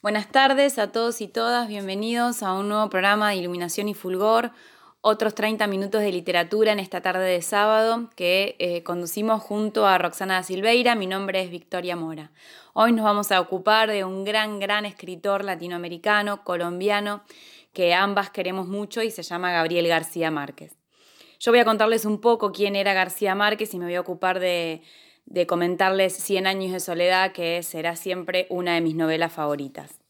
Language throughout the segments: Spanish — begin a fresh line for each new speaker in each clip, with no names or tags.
Buenas tardes a todos y todas, bienvenidos a un nuevo programa de Iluminación y Fulgor, otros 30 minutos de literatura en esta tarde de sábado que eh, conducimos junto a Roxana Silveira, mi nombre es Victoria Mora. Hoy nos vamos a ocupar de un gran, gran escritor latinoamericano, colombiano, que ambas queremos mucho y se llama Gabriel García Márquez. Yo voy a contarles un poco quién era García Márquez y me voy a ocupar de de comentarles Cien años de soledad, que será siempre una de mis novelas favoritas.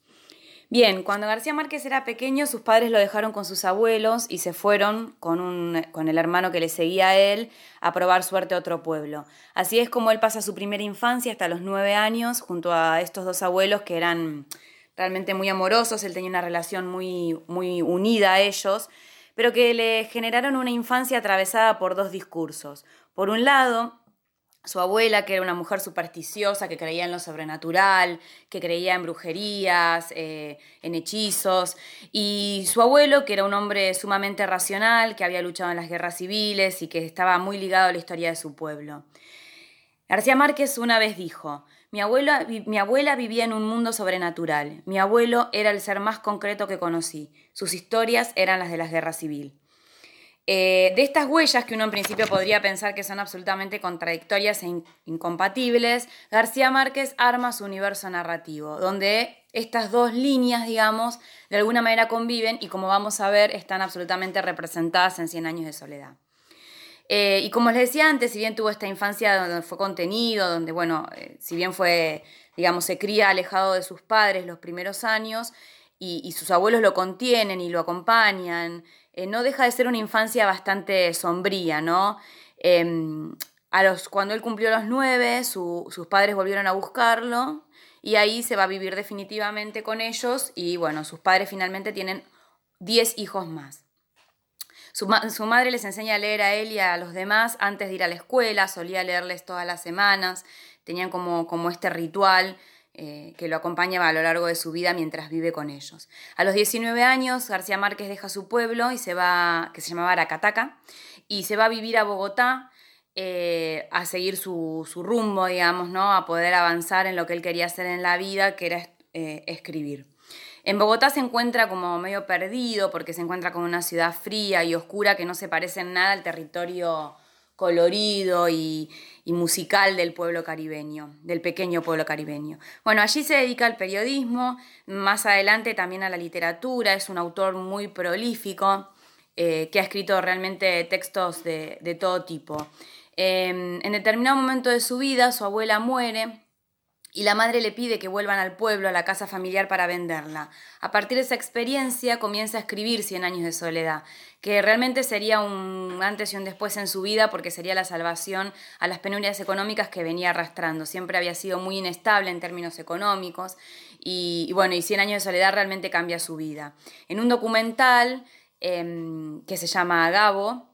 Bien, cuando García Márquez era pequeño, sus padres lo dejaron con sus abuelos y se fueron con, con el hermano que le seguía a él a probar suerte a otro pueblo. Así es como él pasa su primera infancia hasta los nueve años junto a estos dos abuelos que eran realmente muy amorosos, él tenía una relación muy, muy unida a ellos, pero que le generaron una infancia atravesada por dos discursos. Por un lado, su abuela, que era una mujer supersticiosa, que creía en lo sobrenatural, que creía en brujerías, eh, en hechizos, y su abuelo, que era un hombre sumamente racional, que había luchado en las guerras civiles y que estaba muy ligado a la historia de su pueblo. García Márquez una vez dijo, mi abuela, mi abuela vivía en un mundo sobrenatural, mi abuelo era el ser más concreto que conocí, sus historias eran las de la guerra civil. Eh, de estas huellas, que uno en principio podría pensar que son absolutamente contradictorias e incompatibles, García Márquez arma su universo narrativo, donde estas dos líneas, digamos, de alguna manera conviven y como vamos a ver, están absolutamente representadas en Cien años de soledad. Eh, y como les decía antes, si bien tuvo esta infancia donde fue contenido, donde, bueno, eh, si bien fue, digamos, se cría alejado de sus padres los primeros años, y, sus abuelos lo contienen y lo acompañan, eh, no deja de ser una infancia bastante sombría, ¿no? Em, a los, cuando él cumplió los nueve, sus padres volvieron a buscarlo y ahí se va a vivir definitivamente con ellos y bueno, sus padres finalmente tienen diez hijos más. Su, madre les enseña a leer a él y a los demás antes de ir a la escuela, solía leerles todas las semanas, tenían como, como este ritual eh, que lo acompañaba a lo largo de su vida mientras vive con ellos. A los 19 años, García Márquez deja su pueblo y se va, que se llamaba Aracataca, y se va a vivir a Bogotá eh, a seguir su, rumbo, digamos, ¿no? a poder avanzar en lo que él quería hacer en la vida, que era eh, escribir. En Bogotá se encuentra como medio perdido porque se encuentra como una ciudad fría y oscura que no se parece en nada al territorio colorido y, musical del pueblo caribeño, del pequeño pueblo caribeño. Bueno, allí se dedica al periodismo, más adelante también a la literatura, es un autor muy prolífico eh, que ha escrito realmente textos de, todo tipo. Em, en determinado momento de su vida, su abuela muere y la madre le pide que vuelvan al pueblo, a la casa familiar para venderla. A partir de esa experiencia comienza a escribir Cien años de soledad, que realmente sería un antes y un después en su vida porque sería la salvación a las penurias económicas que venía arrastrando. Siempre había sido muy inestable en términos económicos y, bueno, y Cien años de soledad realmente cambia su vida. En un documental em, que se llama Gabo,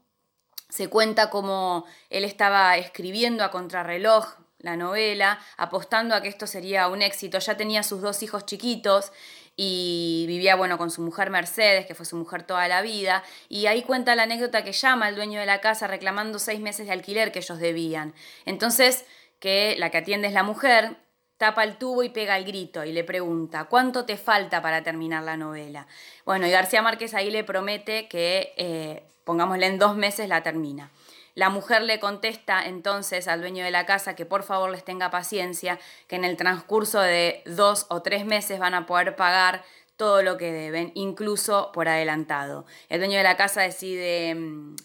se cuenta cómo él estaba escribiendo a contrarreloj la novela, apostando a que esto sería un éxito. Ya tenía sus dos hijos chiquitos y vivía bueno con su mujer Mercedes, que fue su mujer toda la vida, y ahí cuenta la anécdota que llama al dueño de la casa reclamando seis meses de alquiler que ellos debían. Entonces, que la que atiende es la mujer, tapa el tubo y pega el grito y le pregunta, ¿cuánto te falta para terminar la novela? Bueno, y García Márquez ahí le promete que, eh, pongámosle, en dos meses la termina. La mujer le contesta entonces al dueño de la casa que por favor les tenga paciencia, que en el transcurso de dos o tres meses van a poder pagar todo lo que deben, incluso por adelantado. El dueño de la casa decide mm,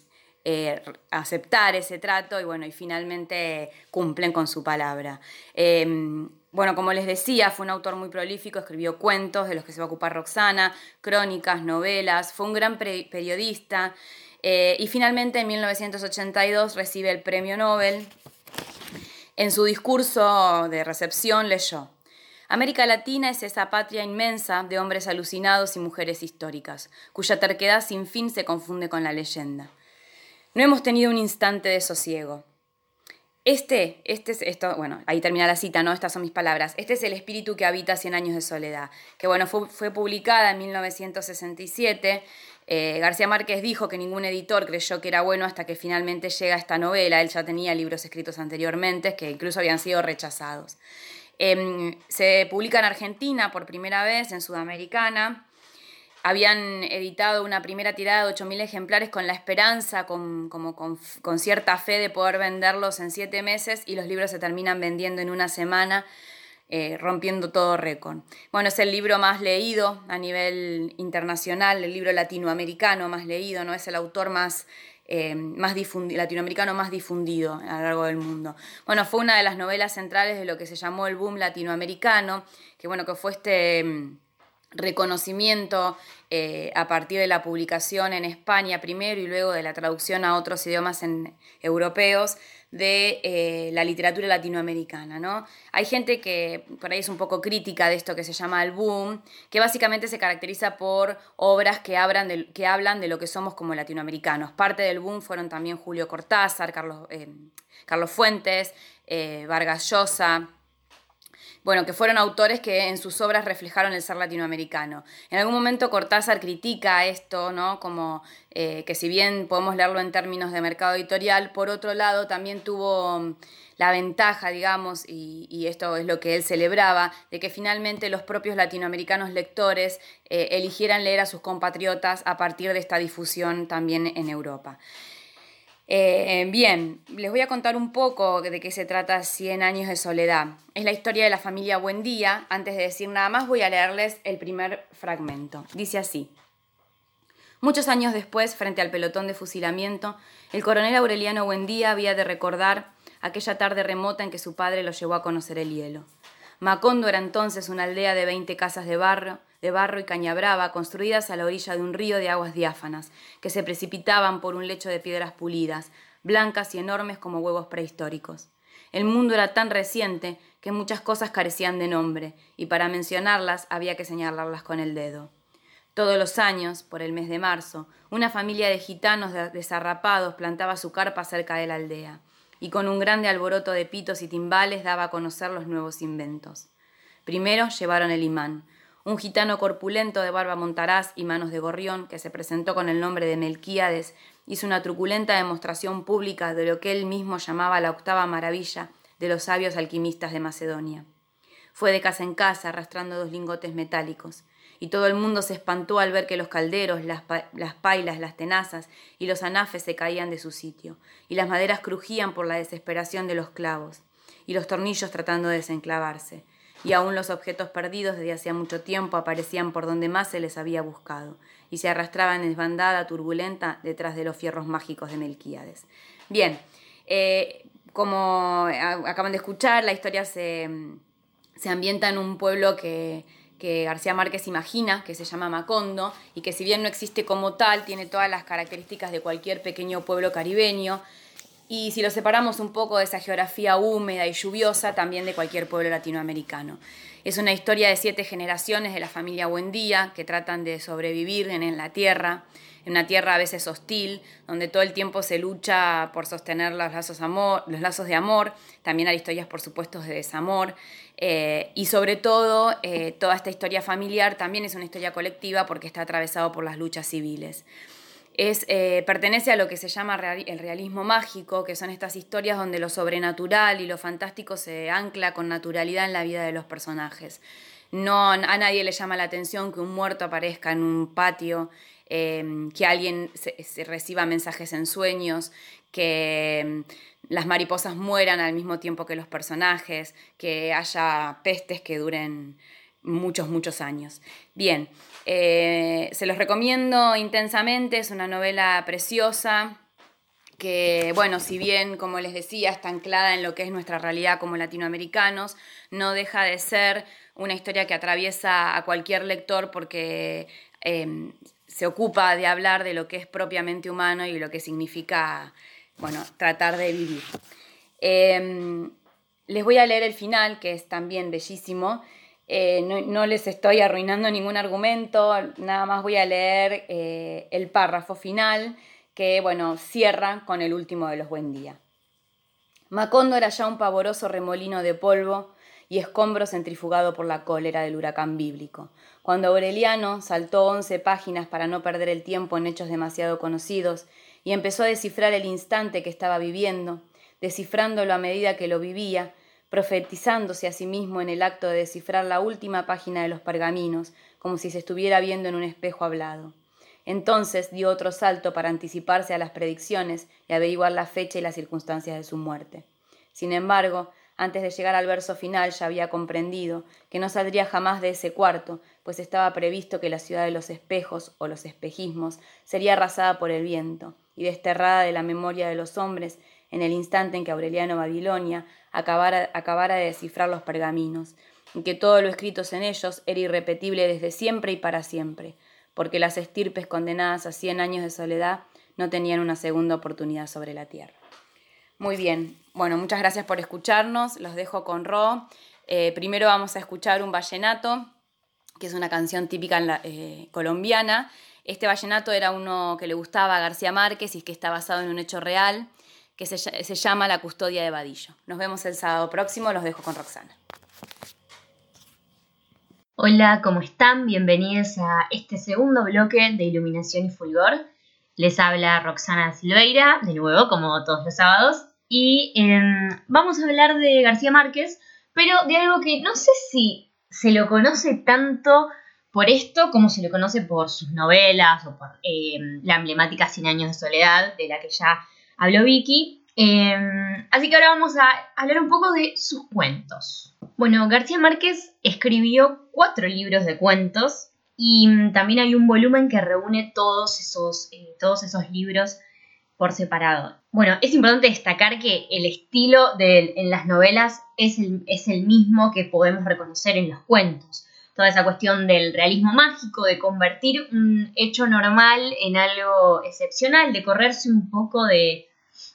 eh, aceptar ese trato y bueno, y finalmente cumplen con su palabra. Em, bueno, como les decía, fue un autor muy prolífico, escribió cuentos de los que se va a ocupar Roxana, crónicas, novelas, fue un gran periodista. Eh, y finalmente en 1982 recibe el premio Nobel. En su discurso de recepción leyó, América Latina es esa patria inmensa de hombres alucinados y mujeres históricas, cuya terquedad sin fin se confunde con la leyenda. No hemos tenido un instante de sosiego. Este, este es esto, bueno, ahí termina la cita, ¿no? Estas son mis palabras. Este es el espíritu que habita Cien años de soledad, que bueno, fue, fue publicada en 1967 eh, García Márquez dijo que ningún editor creyó que era bueno hasta que finalmente llega esta novela. Él ya tenía libros escritos anteriormente que incluso habían sido rechazados. Em, se publica en Argentina por primera vez, en Sudamericana. Habían editado una primera tirada de 8.000 ejemplares con la esperanza, con, como con, cierta fe de poder venderlos en siete meses y los libros se terminan vendiendo en una semana, eh, rompiendo todo récord. Bueno, es el libro más leído a nivel internacional, el libro latinoamericano más leído, ¿no? Es el autor más eh, más latinoamericano más difundido a lo largo del mundo. Bueno, fue una de las novelas centrales de lo que se llamó el boom latinoamericano, que bueno, que fue este mm, reconocimiento eh, a partir de la publicación en España primero y luego de la traducción a otros idiomas europeos de eh, la literatura latinoamericana. ¿no? Hay gente que por ahí es un poco crítica de esto que se llama el boom, que básicamente se caracteriza por obras que, que hablan de lo que somos como latinoamericanos. Parte del boom fueron también Julio Cortázar, Carlos, eh, Carlos Fuentes, Vargas Llosa bueno, que fueron autores que en sus obras reflejaron el ser latinoamericano. En algún momento Cortázar critica esto, ¿no? Como eh, que si bien podemos leerlo en términos de mercado editorial, por otro lado también tuvo mm, la ventaja, digamos, y, esto es lo que él celebraba, de que finalmente los propios latinoamericanos lectores eh, eligieran leer a sus compatriotas a partir de esta difusión también en Europa. Eh, bien, les voy a contar un poco de qué se trata Cien años de soledad. Es la historia de la familia Buendía. Antes de decir nada más, voy a leerles el primer fragmento. Dice así. Muchos años después, frente al pelotón de fusilamiento, el coronel Aureliano Buendía había de recordar aquella tarde remota en que su padre lo llevó a conocer el hielo. Macondo era entonces una aldea de 20 casas de barro, de barro y caña brava construidas a la orilla de un río de aguas diáfanas, que se precipitaban por un lecho de piedras pulidas, blancas y enormes como huevos prehistóricos. El mundo era tan reciente que muchas cosas carecían de nombre, y para mencionarlas había que señalarlas con el dedo. Todos los años, por el mes de marzo, una familia de gitanos desarrapados plantaba su carpa cerca de la aldea, y con un grande alboroto de pitos y timbales daba a conocer los nuevos inventos. Primero llevaron el imán, un gitano corpulento de barba montaraz y manos de gorrión, que se presentó con el nombre de Melquíades, hizo una truculenta demostración pública de lo que él mismo llamaba la octava maravilla de los sabios alquimistas de Macedonia. Fue de casa en casa arrastrando dos lingotes metálicos, y todo el mundo se espantó al ver que los calderos, las, las pailas, las tenazas y los anafes se caían de su sitio, y las maderas crujían por la desesperación de los clavos, y los tornillos tratando de desenclavarse, y aún los objetos perdidos desde hacía mucho tiempo aparecían por donde más se les había buscado, y se arrastraban en desbandada turbulenta detrás de los fierros mágicos de Melquíades. Bien, eh, como acaban de escuchar, la historia se, ambienta en un pueblo que, que García Márquez imagina, que se llama Macondo, y que si bien no existe como tal, tiene todas las características de cualquier pequeño pueblo caribeño, y si lo separamos un poco de esa geografía húmeda y lluviosa, también de cualquier pueblo latinoamericano. Es una historia de siete generaciones de la familia Buendía que tratan de sobrevivir en, la tierra, en una tierra a veces hostil, donde todo el tiempo se lucha por sostener los lazos, amor, los lazos de amor, también hay historias por supuesto de desamor, eh, y sobre todo eh, toda esta historia familiar también es una historia colectiva porque está atravesado por las luchas civiles. Eh, pertenece a lo que se llama el realismo mágico, que son estas historias donde lo sobrenatural y lo fantástico se ancla con naturalidad en la vida de los personajes. No, a nadie le llama la atención que un muerto aparezca en un patio, em, que alguien se, reciba mensajes en sueños, que em, las mariposas mueran al mismo tiempo que los personajes, que haya pestes que duren muchos, muchos años. Bien, eh, se los recomiendo intensamente, es una novela preciosa que, bueno, si bien, como les decía, está anclada en lo que es nuestra realidad como latinoamericanos, no deja de ser una historia que atraviesa a cualquier lector porque em, se ocupa de hablar de lo que es propiamente humano y lo que significa, bueno, tratar de vivir. Em, les voy a leer el final, que es también bellísimo. Eh, no, les estoy arruinando ningún argumento, nada más voy a leer eh, el párrafo final que, bueno, cierra con el último de los buen día. Macondo era ya un pavoroso remolino de polvo y escombro centrifugado por la cólera del huracán bíblico. Cuando Aureliano saltó once páginas para no perder el tiempo en hechos demasiado conocidos y empezó a descifrar el instante que estaba viviendo, descifrándolo a medida que lo vivía, profetizándose a sí mismo en el acto de descifrar la última página de los pergaminos, como si se estuviera viendo en un espejo hablado. Entonces dio otro salto para anticiparse a las predicciones y averiguar la fecha y las circunstancias de su muerte. Sin embargo, antes de llegar al verso final ya había comprendido que no saldría jamás de ese cuarto, pues estaba previsto que la ciudad de los espejos o los espejismos sería arrasada por el viento y desterrada de la memoria de los hombres en el instante en que Aureliano Babilonia acabara, acabara de descifrar los pergaminos, y que todo lo escrito en ellos era irrepetible desde siempre y para siempre, porque las estirpes condenadas a cien años de soledad no tenían una segunda oportunidad sobre la tierra. Muy bien, bueno, muchas gracias por escucharnos, los dejo con Ro. Eh, primero vamos a escuchar un vallenato, que es una canción típica eh, colombiana. Este vallenato era uno que le gustaba a García Márquez y que está basado en un hecho real, que se, llama La custodia de Vadillo. Nos vemos el sábado próximo, los dejo con Roxana.
Hola, ¿cómo están? Bienvenidos a este segundo bloque de Iluminación y Fulgor. Les habla Roxana Silveira, de nuevo, como todos los sábados, y em, vamos a hablar de García Márquez, pero de algo que no sé si se lo conoce tanto por esto como se lo conoce por sus novelas o por em, la emblemática Cien años de soledad, de la que ya habló Vicky. Em, así que ahora vamos a hablar un poco de sus cuentos. Bueno, García Márquez escribió cuatro libros de cuentos y también hay un volumen que reúne todos esos, eh, todos esos libros por separado. Bueno, es importante destacar que el estilo de, en las novelas es el, es el mismo que podemos reconocer en los cuentos. Toda esa cuestión del realismo mágico, de convertir un hecho normal en algo excepcional, de correrse un poco de,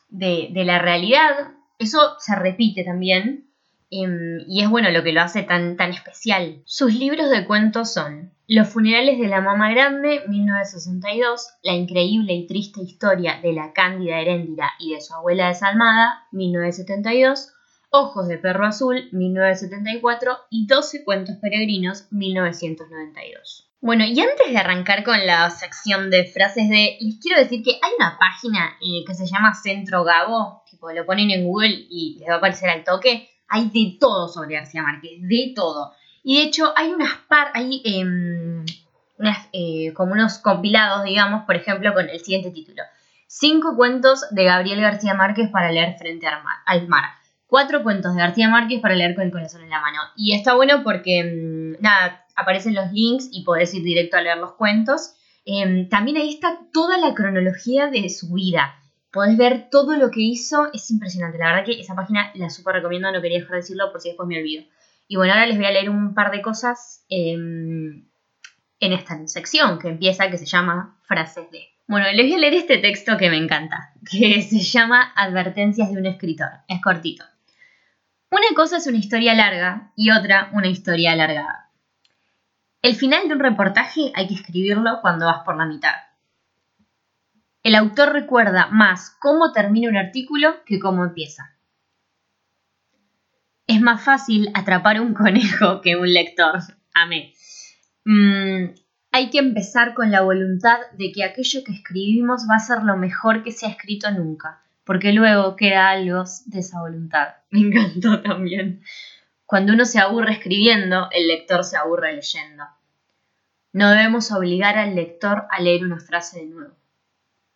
de, de la realidad, eso se repite también Em, y es bueno lo que lo hace tan, tan especial. Sus libros de cuentos son Los funerales de la Mama Grande, 1962, La increíble y triste historia de la Cándida Heréndira y de su abuela desalmada, 1972, Ojos de Perro Azul, 1974 y 12 cuentos peregrinos, 1992. Bueno, y antes de arrancar con la sección de frases de, les quiero decir que hay una página eh, que se llama Centro Gabo, tipo lo ponen en Google y les va a aparecer al toque, hay de todo sobre García Márquez, de todo. Y de hecho hay unas par, hay em, eh, como unos compilados, digamos, por ejemplo, con el siguiente título. Cinco cuentos de Gabriel García Márquez para leer frente al mar. Cuatro cuentos de García Márquez para leer con el corazón en la mano. Y está bueno porque, em, nada, aparecen los links y podés ir directo a leer los cuentos. Em, también ahí está toda la cronología de su vida podés ver todo lo que hizo, es impresionante. La verdad que esa página la súper recomiendo, no quería dejar de decirlo por si después me olvido. Y bueno, ahora les voy a leer un par de cosas em, en esta sección que empieza, que se llama Frases de. Bueno, les voy a leer este texto que me encanta, que se llama Advertencias de un escritor. Es cortito. Una cosa es una historia larga y otra una historia alargada. El final de un reportaje hay que escribirlo cuando vas por la mitad. El autor recuerda más cómo termina un artículo que cómo empieza. Es más fácil atrapar un conejo que un lector. Amé. Mm, hay que empezar con la voluntad de que aquello que escribimos va a ser lo mejor que se ha escrito nunca, porque luego queda algo de esa voluntad. Me encantó también. Cuando uno se aburre escribiendo, el lector se aburre leyendo. No debemos obligar al lector a leer una frase de nuevo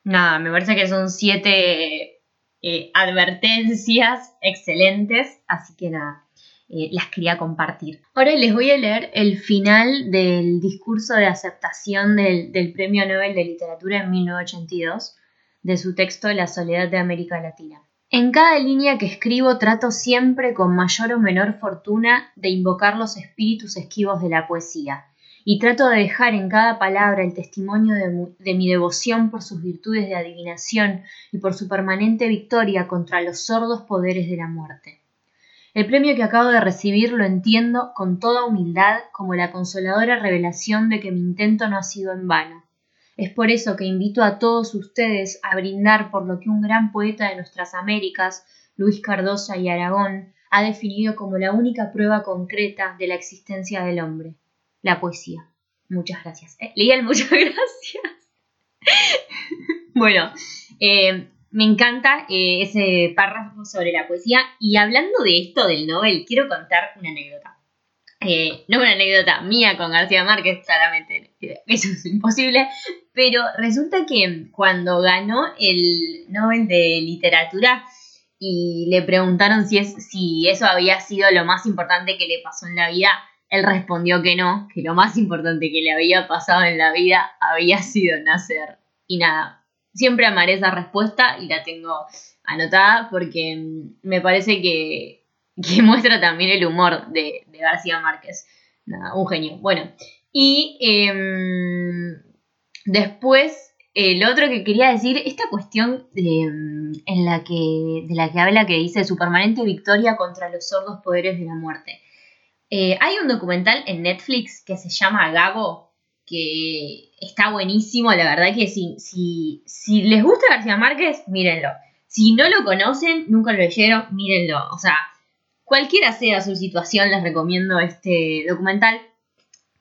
nada, me parece que son siete eh, advertencias excelentes, así que nada, eh, las quería compartir. Ahora les voy a leer el final del discurso de aceptación del, del Premio Nobel de Literatura en 1982, de su texto La soledad de América Latina. En cada línea que escribo trato siempre con mayor o menor fortuna de invocar los espíritus esquivos de la poesía, y trato de dejar en cada palabra el testimonio de, mi devoción por sus virtudes de adivinación y por su permanente victoria contra los sordos poderes de la muerte. El premio que acabo de recibir lo entiendo con toda humildad como la consoladora revelación de que mi intento no ha sido en vano. Es por eso que invito a todos ustedes a brindar por lo que un gran poeta de nuestras Américas, Luis Cardosa y Aragón, ha definido como la única prueba concreta de la existencia del hombre, la poesía. Muchas gracias. Eh, muchas gracias. bueno, eh, me encanta eh, ese párrafo sobre la poesía. Y hablando de esto del Nobel, quiero contar una anécdota. Eh, no una anécdota mía con García Márquez, claramente eso es imposible, pero resulta que cuando ganó el Nobel de Literatura y le preguntaron si, es, si eso había sido lo más importante que le pasó en la vida, él respondió que no, que lo más importante que le había pasado en la vida había sido nacer. Y nada, siempre amaré esa respuesta y la tengo anotada porque me parece que que muestra también el humor de, García Márquez. un genio. Bueno, y em, después, el otro que quería decir, esta cuestión em, en la que, de la que habla que dice su permanente victoria contra los sordos poderes de la muerte. Eh, hay un documental en Netflix que se llama Gago, que está buenísimo, la verdad que si, les gusta García Márquez, mírenlo. Si no lo conocen, nunca lo leyeron, mírenlo. O sea, Cualquiera sea su situación, les recomiendo este documental,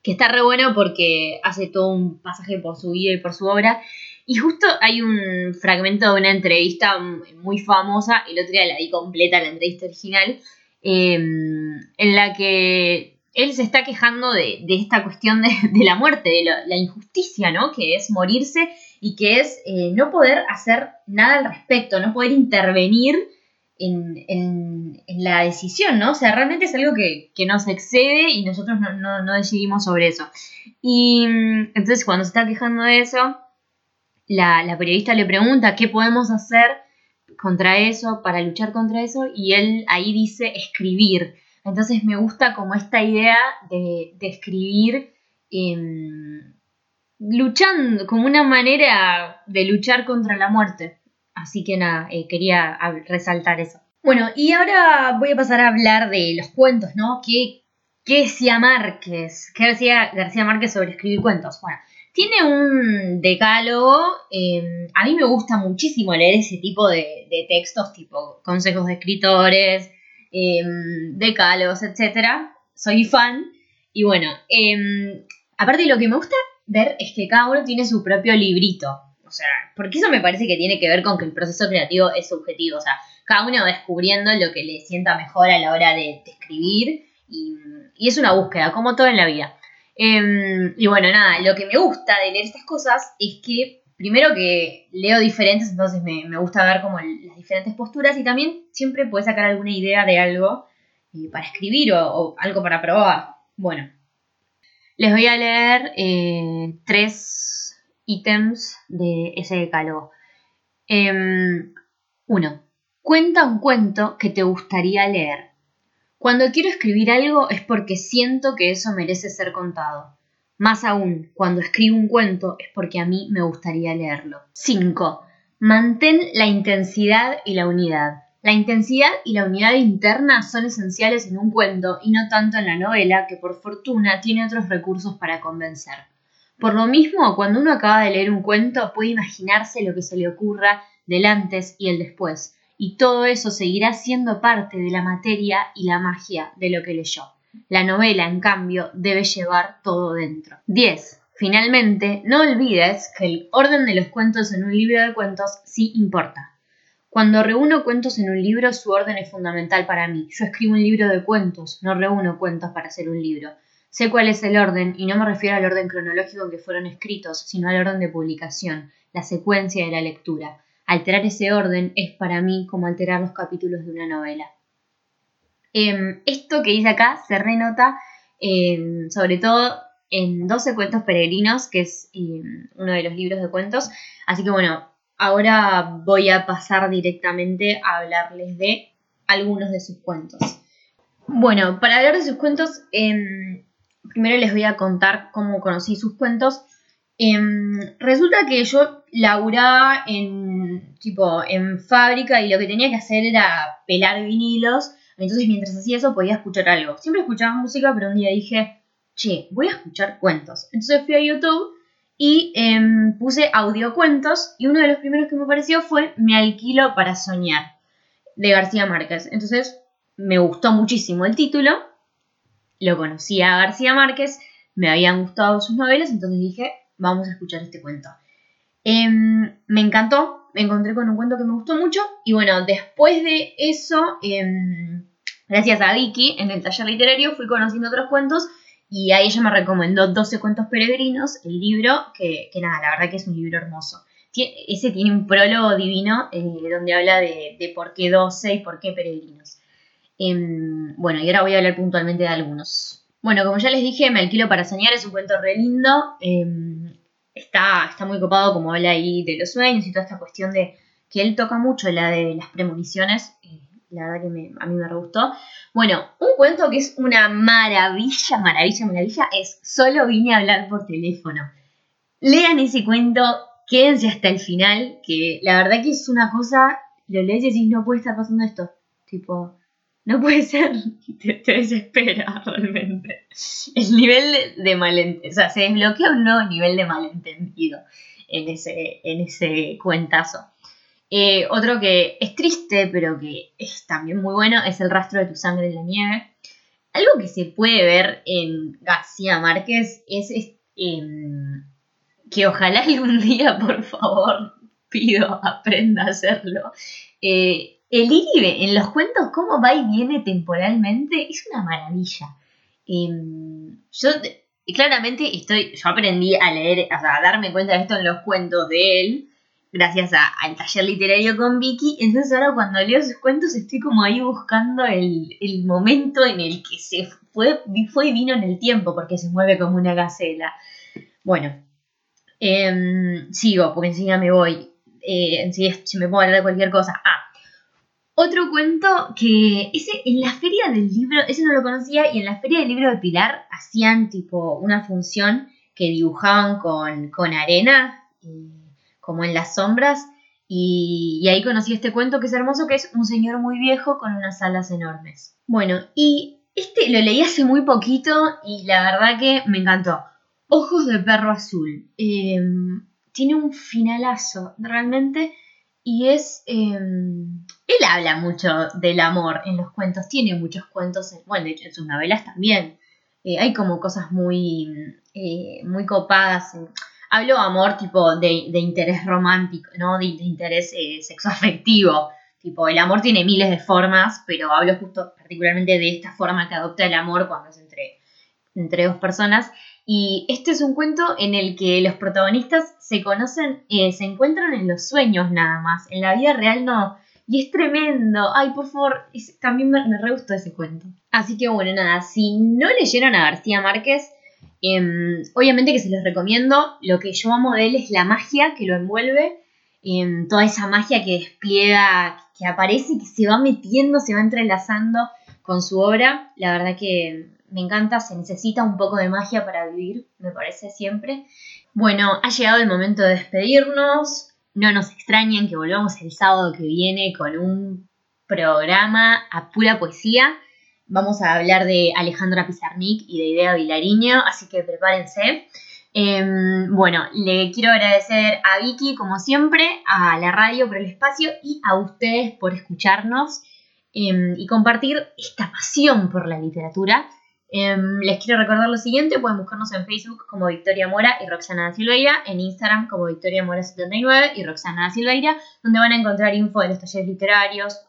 que está re bueno porque hace todo un pasaje por su vida y por su obra. Y justo hay un fragmento de una entrevista muy famosa, el otro día la vi completa, la entrevista original, em, en la que él se está quejando de, esta cuestión de, la muerte, de la, injusticia, ¿no? Que es morirse y que es eh, no poder hacer nada al respecto, no poder intervenir en, la decisión, ¿no? O sea, realmente es algo que, nos excede y nosotros no, decidimos sobre eso. Y mm, entonces cuando se está quejando de eso, la, periodista le pregunta qué podemos hacer contra eso, para luchar contra eso, y él ahí dice escribir. Entonces me gusta como esta idea de, escribir em, luchando, como una manera de luchar contra la muerte. Así que nada, eh, quería resaltar eso. Bueno, y ahora voy a pasar a hablar de los cuentos, ¿no? ¿Qué, qué decía Márquez? ¿Qué decía García Márquez sobre escribir cuentos? Bueno, tiene un decálogo. Em, a mí me gusta muchísimo leer ese tipo de, textos, tipo consejos de escritores, em, decálogos, etc. Soy fan. Y bueno, em, aparte lo que me gusta ver es que cada uno tiene su propio librito. O sea, porque eso me parece que tiene que ver con que el proceso creativo es subjetivo. O sea, cada uno descubriendo lo que le sienta mejor a la hora de, escribir y, es una búsqueda, como todo en la vida. Em, y bueno, nada, lo que me gusta de leer estas cosas es que primero que leo diferentes, entonces me, gusta ver como las diferentes posturas y también siempre puedes sacar alguna idea de algo eh, para escribir o, algo para probar. Bueno, les voy a leer eh, tres ítems de ese decálogo. Em, uno, cuenta un cuento que te gustaría leer. Cuando quiero escribir algo es porque siento que eso merece ser contado. Más aún, cuando escribo un cuento es porque a mí me gustaría leerlo. 5. Mantén la intensidad y la unidad. La intensidad y la unidad interna son esenciales en un cuento y no tanto en la novela, que por fortuna tiene otros recursos para convencer. Por lo mismo, cuando uno acaba de leer un cuento, puede imaginarse lo que se le ocurra del antes y el después, y todo eso seguirá siendo parte de la materia y la magia de lo que leyó. La novela, en cambio, debe llevar todo dentro. 10. Finalmente, no olvides que el orden de los cuentos en un libro de cuentos sí importa. Cuando reúno cuentos en un libro, su orden es fundamental para mí. Yo escribo un libro de cuentos, no reúno cuentos para hacer un libro. Sé cuál es el orden, y no me refiero al orden cronológico en que fueron escritos, sino al orden de publicación, la secuencia de la lectura. Alterar ese orden es para mí como alterar los capítulos de una novela. Em, esto que dice acá se renota em, sobre todo en 12 cuentos peregrinos, que es em, uno de los libros de cuentos. Así que bueno, ahora voy a pasar directamente a hablarles de algunos de sus cuentos. Bueno, para hablar de sus cuentos, primero les voy a contar cómo conocí sus cuentos. Resulta que yo laburaba en, tipo, en fábrica y lo que tenía que hacer era pelar vinilos. Entonces mientras hacía eso podía escuchar algo. Siempre escuchaba música, pero un día dije, che, voy a escuchar cuentos. Entonces fui a YouTube y em, puse audiocuentos y uno de los primeros que me apareció fue Me alquilo para soñar de García Márquez. Entonces me gustó muchísimo el título lo conocía a García Márquez, me habían gustado sus novelas, entonces dije, vamos a escuchar este cuento. Em, me encantó, me encontré con un cuento que me gustó mucho y bueno, después de eso, em, gracias a Vicky, en el taller literario fui conociendo otros cuentos y ahí ella me recomendó 12 cuentos peregrinos, el libro, que, nada, la verdad que es un libro hermoso. ese tiene un prólogo divino eh, donde habla de, por qué 12 y por qué peregrinos. Em, bueno, y ahora voy a hablar puntualmente de algunos. Bueno, como ya les dije, Me alquilo para soñar es un cuento re lindo. Está, está muy copado como habla ahí de los sueños y toda esta cuestión de que él toca mucho la de las premoniciones. Eh, la verdad que a mí me re gustó. Bueno, un cuento que es una maravilla, maravilla, maravilla, es Solo vine a hablar por teléfono. Lean ese cuento, quédense hasta el final, que la verdad que es una cosa, lo lees y decís, no puede estar pasando esto. Tipo, no puede ser, te, desespera realmente. El nivel de, malentendido, o sea, se desbloquea un nuevo nivel de malentendido en ese, en ese cuentazo. Eh, otro que es triste, pero que es también muy bueno, es El rastro de tu sangre en la nieve. Algo que se puede ver en García Márquez es, em, que ojalá algún día, por favor, pido, aprenda a hacerlo. Eh, el ir en los cuentos, cómo va y viene temporalmente, es una maravilla. Em, yo claramente estoy, yo aprendí a leer, a darme cuenta de esto en los cuentos de él, gracias al taller literario con Vicky. Entonces ahora cuando leo sus cuentos estoy como ahí buscando el, momento en el que se fue, y vino en el tiempo, porque se mueve como una gacela. Bueno, em, sigo, porque enseguida me voy. Eh, enseguida se me puedo hablar de cualquier cosa. Ah, otro cuento que ese en la feria del libro, ese no lo conocía, y en la feria del libro de Pilar hacían tipo una función que dibujaban con, con arena, como en las sombras, y, ahí conocí este cuento que es hermoso, que es un señor muy viejo con unas alas enormes. Bueno, y este lo leí hace muy poquito y la verdad que me encantó. Ojos de perro azul. Em, tiene un finalazo, realmente y es, em, él habla mucho del amor en los cuentos, tiene muchos cuentos, bueno, de hecho en sus novelas también. Eh, hay como cosas muy, eh, muy copadas. Hablo de amor tipo de, interés romántico, ¿no? De, interés eh, sexoafectivo. Tipo, el amor tiene miles de formas, pero hablo justo particularmente de esta forma que adopta el amor cuando es entre, entre dos personas. Y este es un cuento en el que los protagonistas se conocen, eh, se encuentran en los sueños nada más. En la vida real no. Y es tremendo. Ay, por favor, también me, re gustó ese cuento. Así que bueno, nada, si no leyeron a García Márquez, em, obviamente que se los recomiendo. Lo que yo amo de él es la magia que lo envuelve. Em, toda esa magia que despliega, que aparece y que se va metiendo, se va entrelazando con su obra. La verdad que me encanta, se necesita un poco de magia para vivir, me parece siempre. Bueno, ha llegado el momento de despedirnos. No nos extrañen que volvamos el sábado que viene con un programa a pura poesía. Vamos a hablar de Alejandra Pizarnik y de Idea Vilariño, así que prepárense. Em, bueno, le quiero agradecer a Vicky, como siempre, a la radio por el espacio y a ustedes por escucharnos em, y compartir esta pasión por la literatura Em, les quiero recordar lo siguiente, pueden buscarnos en Facebook como Victoria Mora y Roxana Silveira, en Instagram como Victoria Mora79 y Roxana Silveira, donde van a encontrar info de los talleres literarios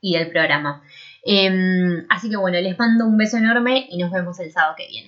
y del programa. Em, así que bueno, les mando un beso enorme y nos vemos el sábado que viene.